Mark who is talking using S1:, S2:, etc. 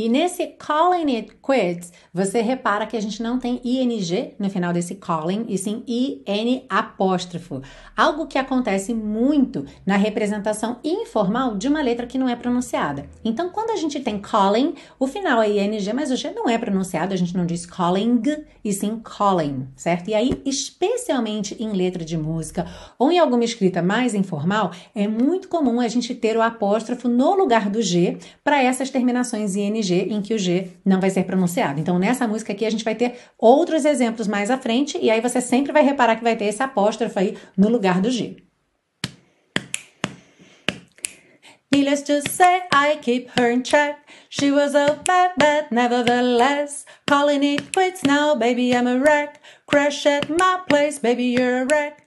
S1: E nesse calling it quits, você repara que a gente não tem ing no final desse calling, e sim in apóstrofo. Algo que acontece muito na representação informal de uma letra que não é pronunciada. Então, quando a gente tem calling, o final é ing, mas o g não é pronunciado, a gente não diz calling, e sim calling, certo? E aí, especialmente em letra de música ou em alguma escrita mais informal, é muito comum a gente ter o apóstrofo no lugar do g para essas terminações ing em que o G não vai ser pronunciado. Então, nessa música aqui, a gente vai ter outros exemplos mais à frente, e aí você sempre vai reparar que vai ter esse apóstrofo aí no lugar do G. Needless to say, I keep her in check. She was a bad, nevertheless. Calling it quits now, baby, I'm a wreck. Crash at my place, baby, you're a wreck.